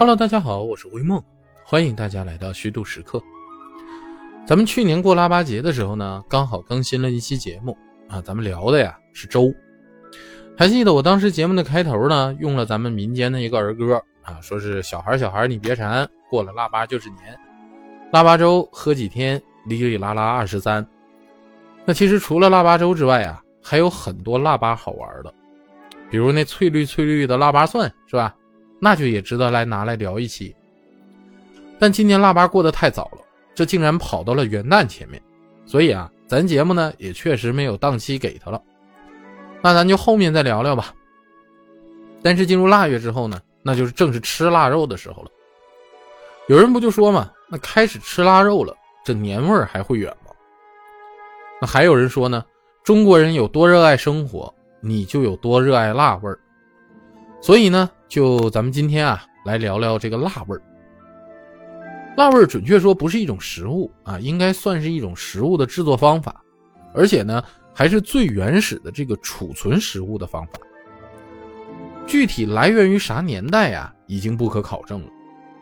Hello，大家好，我是微梦，欢迎大家来到虚度时刻。咱们去年过腊八节的时候呢，刚好更新了一期节目啊，咱们聊的呀是粥。还记得我当时节目的开头呢，用了咱们民间的一个儿歌啊，说是小孩小孩你别馋，过了腊八就是年，腊八粥喝几天，哩哩啦啦二十三。那其实除了腊八粥之外啊，还有很多腊八好玩的，比如那翠绿翠绿的腊八蒜，是吧？那就也值得来拿来聊一期。但今年腊八过得太早了，这竟然跑到了元旦前面，所以啊，咱节目呢也确实没有档期给他了。那咱就后面再聊聊吧。但是进入腊月之后呢，那就是正是吃腊肉的时候了。有人不就说嘛，那开始吃腊肉了，这年味儿还会远吗？那还有人说呢，中国人有多热爱生活，你就有多热爱辣味儿。所以呢，就咱们今天啊，来聊聊这个辣味儿。辣味儿准确说不是一种食物啊，应该算是一种食物的制作方法，而且呢，还是最原始的这个储存食物的方法。具体来源于啥年代呀，已经不可考证了。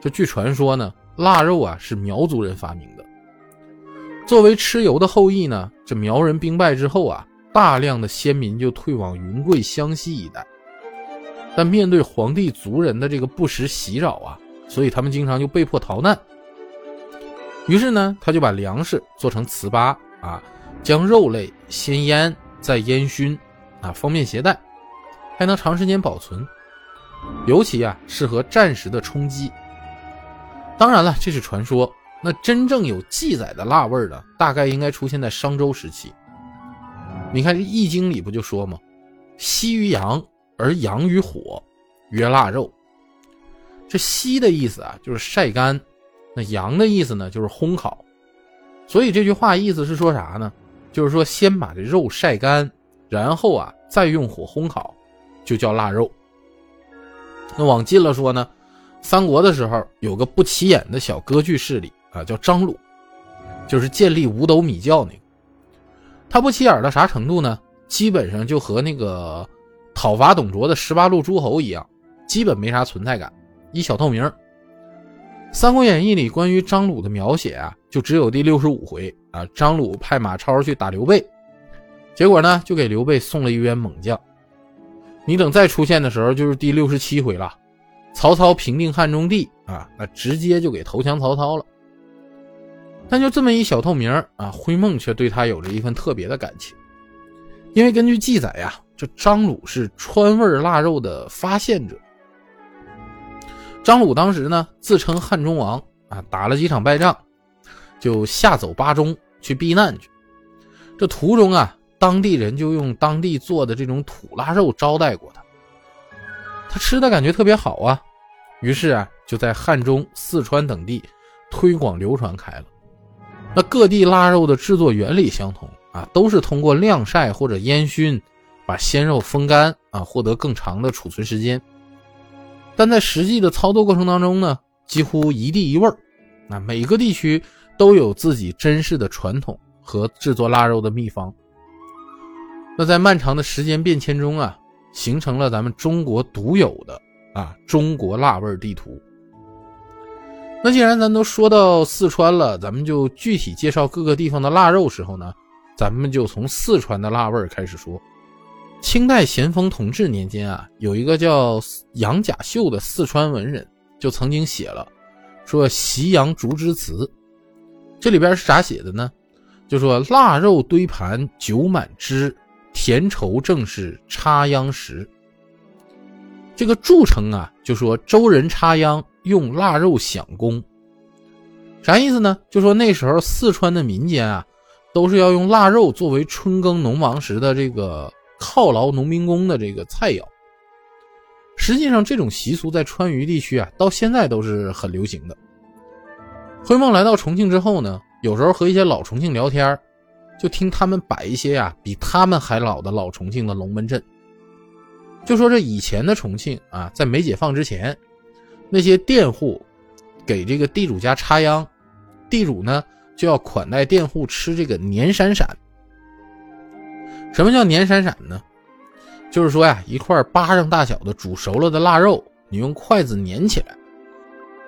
这据传说呢，腊肉啊是苗族人发明的。作为蚩尤的后裔呢，这苗人兵败之后啊，大量的先民就退往云贵、湘西一带。但面对皇帝族人的这个不时袭扰啊，所以他们经常就被迫逃难。于是呢，他就把粮食做成糍粑啊，将肉类先腌再烟熏啊，方便携带，还能长时间保存。尤其啊，适合战时的充饥。当然了，这是传说。那真正有记载的辣味儿的，大概应该出现在商周时期。你看《易经》里不就说吗？“西于阳而阳与火，曰腊肉。”这“西”的意思啊，就是晒干；那“阳”的意思呢，就是烘烤。所以这句话意思是说啥呢？就是说先把这肉晒干，然后啊再用火烘烤，就叫腊肉。那往近了说呢，三国的时候有个不起眼的小割据势力。啊，叫张鲁，就是建立五斗米教那个。他不起眼到啥程度呢？基本上就和那个讨伐董卓的十八路诸侯一样，基本没啥存在感，一小透明。《三国演义》里关于张鲁的描写啊，就只有第六十五回啊，张鲁派马超去打刘备，结果呢，就给刘备送了一员猛将。你等再出现的时候，就是第六十七回了，曹操平定汉中帝啊，那直接就给投降曹操了。但就这么一小透明啊，灰梦却对他有着一份特别的感情，因为根据记载呀，这张鲁是川味腊肉的发现者。张鲁当时呢自称汉中王啊，打了几场败仗，就下走巴中去避难去。这途中啊，当地人就用当地做的这种土腊肉招待过他，他吃的感觉特别好啊，于是啊，就在汉中、四川等地推广流传开了。那各地腊肉的制作原理相同啊，都是通过晾晒或者烟熏，把鲜肉风干啊，获得更长的储存时间。但在实际的操作过程当中呢，几乎一地一味儿。那每个地区都有自己珍视的传统和制作腊肉的秘方。那在漫长的时间变迁中啊，形成了咱们中国独有的啊中国腊味地图。那既然咱都说到四川了，咱们就具体介绍各个地方的腊肉时候呢，咱们就从四川的腊味开始说。清代咸丰同治年间啊，有一个叫杨甲秀的四川文人，就曾经写了说《习阳竹枝词》，这里边是咋写的呢？就说腊肉堆盘酒满枝，甜稠正是插秧时。这个著称啊，就说周人插秧。用腊肉享功，啥意思呢？就说那时候四川的民间啊，都是要用腊肉作为春耕农忙时的这个犒劳农民工的这个菜肴。实际上，这种习俗在川渝地区啊，到现在都是很流行的。灰梦来到重庆之后呢，有时候和一些老重庆聊天，就听他们摆一些啊比他们还老的老重庆的龙门阵，就说这以前的重庆啊，在没解放之前。那些佃户给这个地主家插秧，地主呢就要款待佃户吃这个年闪闪。什么叫年闪闪呢？就是说呀，一块巴掌大小的煮熟了的腊肉，你用筷子粘起来，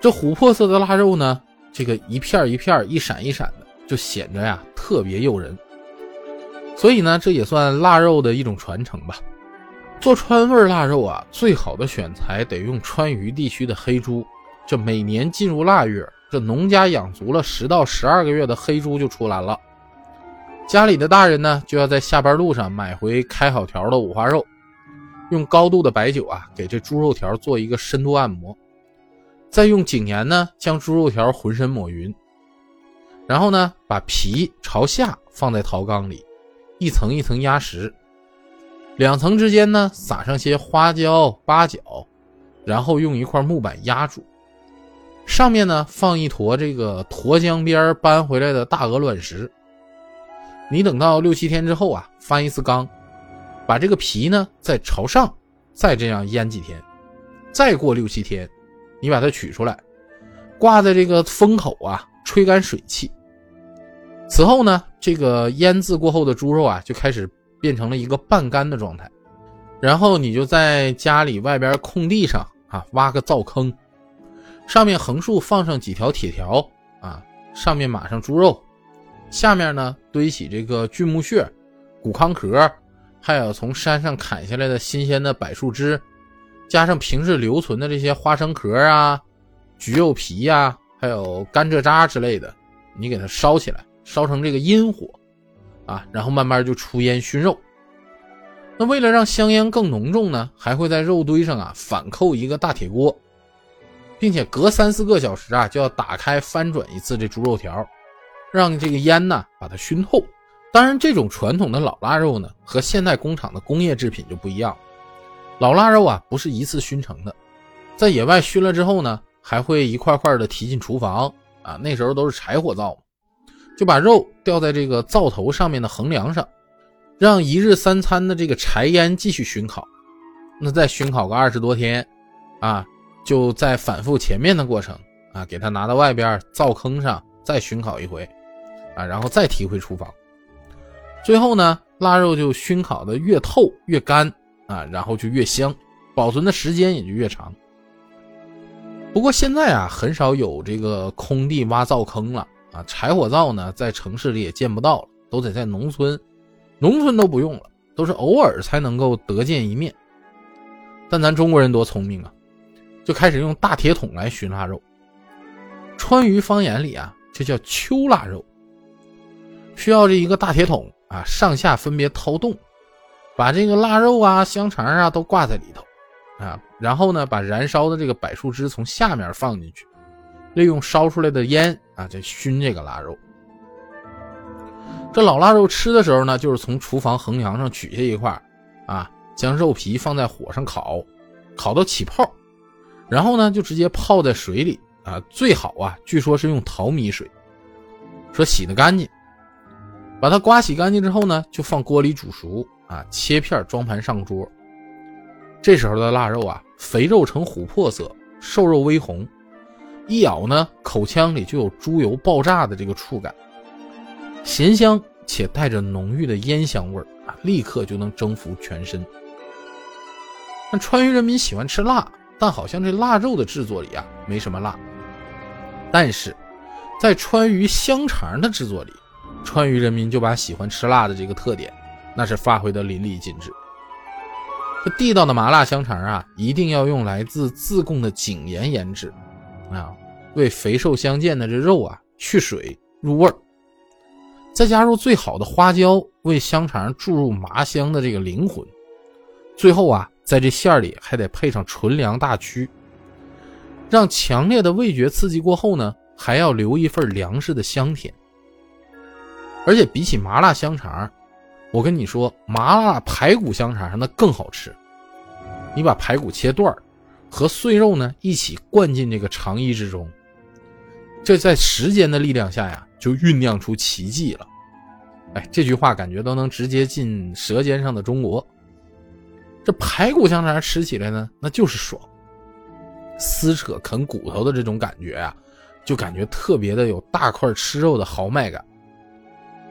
这琥珀色的腊肉呢，这个一片一片、一闪一闪的，就显得呀特别诱人。所以呢，这也算腊肉的一种传承吧。做川味腊肉啊，最好的选材得用川渝地区的黑猪。这每年进入腊月，这农家养足了十到十二个月的黑猪就出来了。家里的大人呢，就要在下班路上买回开好条的五花肉，用高度的白酒啊，给这猪肉条做一个深度按摩，再用井盐呢，将猪肉条浑身抹匀，然后呢，把皮朝下放在陶缸里，一层一层压实。两层之间呢，撒上些花椒、八角，然后用一块木板压住。上面呢，放一坨这个沱江边搬回来的大鹅卵石。你等到六七天之后啊，翻一次缸，把这个皮呢再朝上，再这样腌几天。再过六七天，你把它取出来，挂在这个风口啊，吹干水汽。此后呢，这个腌制过后的猪肉啊，就开始。变成了一个半干的状态，然后你就在家里外边空地上啊挖个灶坑，上面横竖放上几条铁条啊，上面码上猪肉，下面呢堆起这个锯木屑、谷糠壳，还有从山上砍下来的新鲜的柏树枝，加上平时留存的这些花生壳啊、橘肉皮呀，还有甘蔗渣之类的，你给它烧起来，烧成这个阴火。啊，然后慢慢就出烟熏肉。那为了让香烟更浓重呢，还会在肉堆上啊反扣一个大铁锅，并且隔三四个小时啊就要打开翻转一次这猪肉条，让这个烟呢把它熏透。当然，这种传统的老腊肉呢和现代工厂的工业制品就不一样。老腊肉啊不是一次熏成的，在野外熏了之后呢，还会一块块的提进厨房啊，那时候都是柴火灶。就把肉吊在这个灶头上面的横梁上，让一日三餐的这个柴烟继续熏烤。那再熏烤个二十多天，啊，就再反复前面的过程啊，给它拿到外边灶坑上再熏烤一回，啊，然后再提回厨房。最后呢，腊肉就熏烤的越透越干啊，然后就越香，保存的时间也就越长。不过现在啊，很少有这个空地挖灶坑了。啊，柴火灶呢，在城市里也见不到了，都得在农村，农村都不用了，都是偶尔才能够得见一面。但咱中国人多聪明啊，就开始用大铁桶来熏腊肉。川渝方言里啊，这叫秋腊肉，需要这一个大铁桶啊，上下分别掏洞，把这个腊肉啊、香肠啊都挂在里头啊，然后呢，把燃烧的这个柏树枝从下面放进去。利用烧出来的烟啊，再熏这个腊肉。这老腊肉吃的时候呢，就是从厨房横梁上取下一块，啊，将肉皮放在火上烤，烤到起泡，然后呢，就直接泡在水里啊，最好啊，据说是用淘米水，说洗的干净，把它刮洗干净之后呢，就放锅里煮熟啊，切片装盘上桌。这时候的腊肉啊，肥肉呈琥珀色，瘦肉微红。一咬呢，口腔里就有猪油爆炸的这个触感，咸香且带着浓郁的烟香味儿啊，立刻就能征服全身。那川渝人民喜欢吃辣，但好像这腊肉的制作里啊没什么辣。但是，在川渝香肠的制作里，川渝人民就把喜欢吃辣的这个特点，那是发挥的淋漓尽致。这地道的麻辣香肠啊，一定要用来自自贡的井盐腌制。啊，为肥瘦相间的这肉啊去水入味儿，再加入最好的花椒，为香肠注入麻香的这个灵魂。最后啊，在这馅儿里还得配上纯粮大曲，让强烈的味觉刺激过后呢，还要留一份粮食的香甜。而且比起麻辣香肠，我跟你说，麻辣排骨香肠那更好吃。你把排骨切段。和碎肉呢一起灌进这个肠衣之中，这在时间的力量下呀，就酝酿出奇迹了。哎，这句话感觉都能直接进舌尖上的中国。这排骨香肠吃起来呢，那就是爽，撕扯啃骨头的这种感觉啊，就感觉特别的有大块吃肉的豪迈感。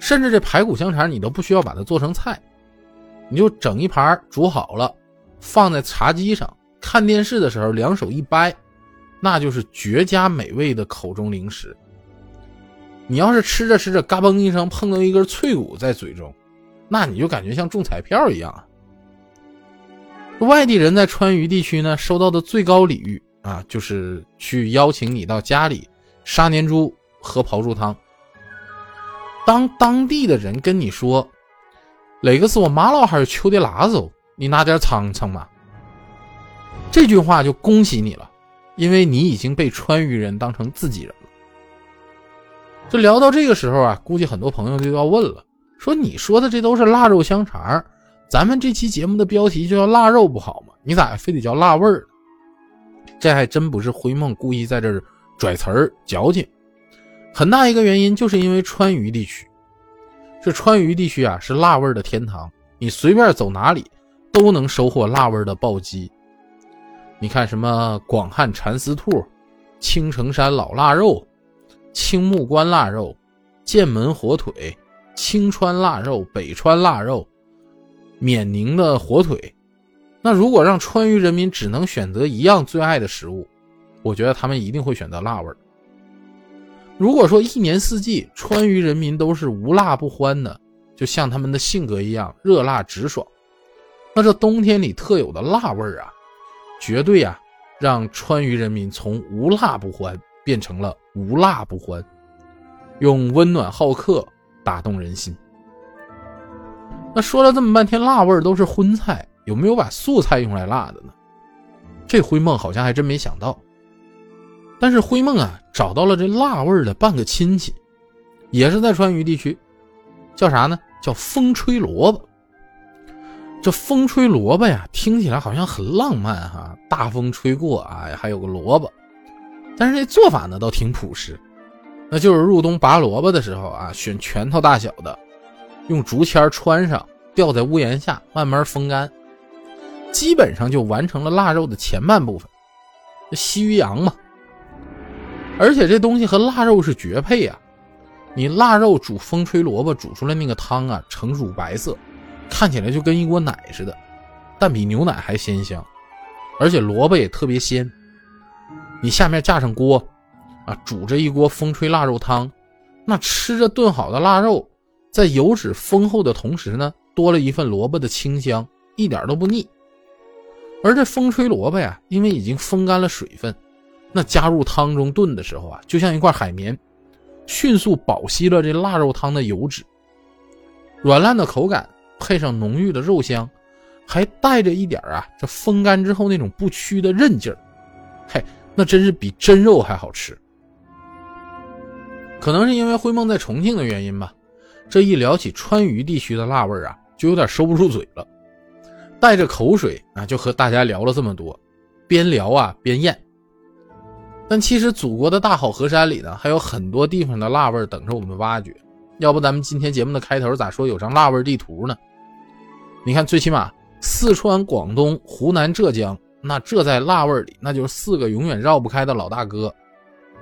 甚至这排骨香肠你都不需要把它做成菜，你就整一盘煮好了，放在茶几上。看电视的时候，两手一掰，那就是绝佳美味的口中零食。你要是吃着吃着，嘎嘣一声碰到一根脆骨在嘴中，那你就感觉像中彩票一样！外地人在川渝地区呢，收到的最高礼遇啊，就是去邀请你到家里杀年猪、喝刨猪汤。当当地的人跟你说：“哪个是我妈老汉秋的腊肉，你拿点尝尝嘛。”这句话就恭喜你了，因为你已经被川渝人当成自己人了。这聊到这个时候啊，估计很多朋友就要问了：说你说的这都是腊肉香肠，咱们这期节目的标题就叫腊肉不好吗？你咋非得叫腊味儿？这还真不是灰梦故意在这儿拽词儿矫情，很大一个原因就是因为川渝地区，这川渝地区啊是辣味的天堂，你随便走哪里都能收获辣味的暴击。你看什么广汉蚕丝兔、青城山老腊肉、青木关腊肉、剑门火腿、青川腊肉、北川腊肉、冕宁的火腿。那如果让川渝人民只能选择一样最爱的食物，我觉得他们一定会选择辣味儿如果说一年四季川渝人民都是无辣不欢的，就像他们的性格一样热辣直爽，那这冬天里特有的辣味儿啊！绝对呀，让川渝人民从无辣不欢变成了无辣不欢，用温暖好客打动人心。那说了这么半天，辣味儿都是荤菜，有没有把素菜用来辣的呢？这灰梦好像还真没想到。但是灰梦啊，找到了这辣味的半个亲戚，也是在川渝地区，叫啥呢？叫风吹萝卜。这风吹萝卜呀，听起来好像很浪漫哈，大风吹过啊，还有个萝卜。但是这做法呢，倒挺朴实，那就是入冬拔萝卜的时候啊，选拳头大小的，用竹签穿上，吊在屋檐下，慢慢风干，基本上就完成了腊肉的前半部分。西鱼羊嘛，而且这东西和腊肉是绝配呀！你腊肉煮风吹萝卜煮出来那个汤啊，呈乳白色。看起来就跟一锅奶似的，但比牛奶还鲜香，而且萝卜也特别鲜。你下面架上锅，啊，煮着一锅风吹腊肉汤，那吃着炖好的腊肉，在油脂丰厚的同时呢，多了一份萝卜的清香，一点都不腻。而这风吹萝卜呀，因为已经风干了水分，那加入汤中炖的时候啊，就像一块海绵，迅速保吸了这腊肉汤的油脂，软烂的口感。配上浓郁的肉香，还带着一点啊，这风干之后那种不屈的韧劲儿，嘿，那真是比真肉还好吃。可能是因为灰梦在重庆的原因吧，这一聊起川渝地区的辣味啊，就有点收不住嘴了，带着口水啊，就和大家聊了这么多，边聊啊边咽。但其实祖国的大好河山里呢，还有很多地方的辣味等着我们挖掘。要不咱们今天节目的开头咋说有张辣味地图呢？你看，最起码四川、广东、湖南、浙江，那这在辣味里，那就是四个永远绕不开的老大哥。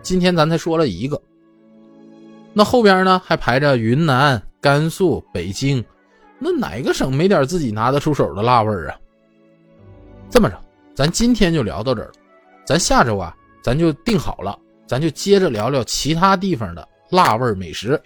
今天咱才说了一个，那后边呢还排着云南、甘肃、北京，那哪个省没点自己拿得出手的辣味啊？这么着，咱今天就聊到这儿了，咱下周啊，咱就定好了，咱就接着聊聊其他地方的辣味美食。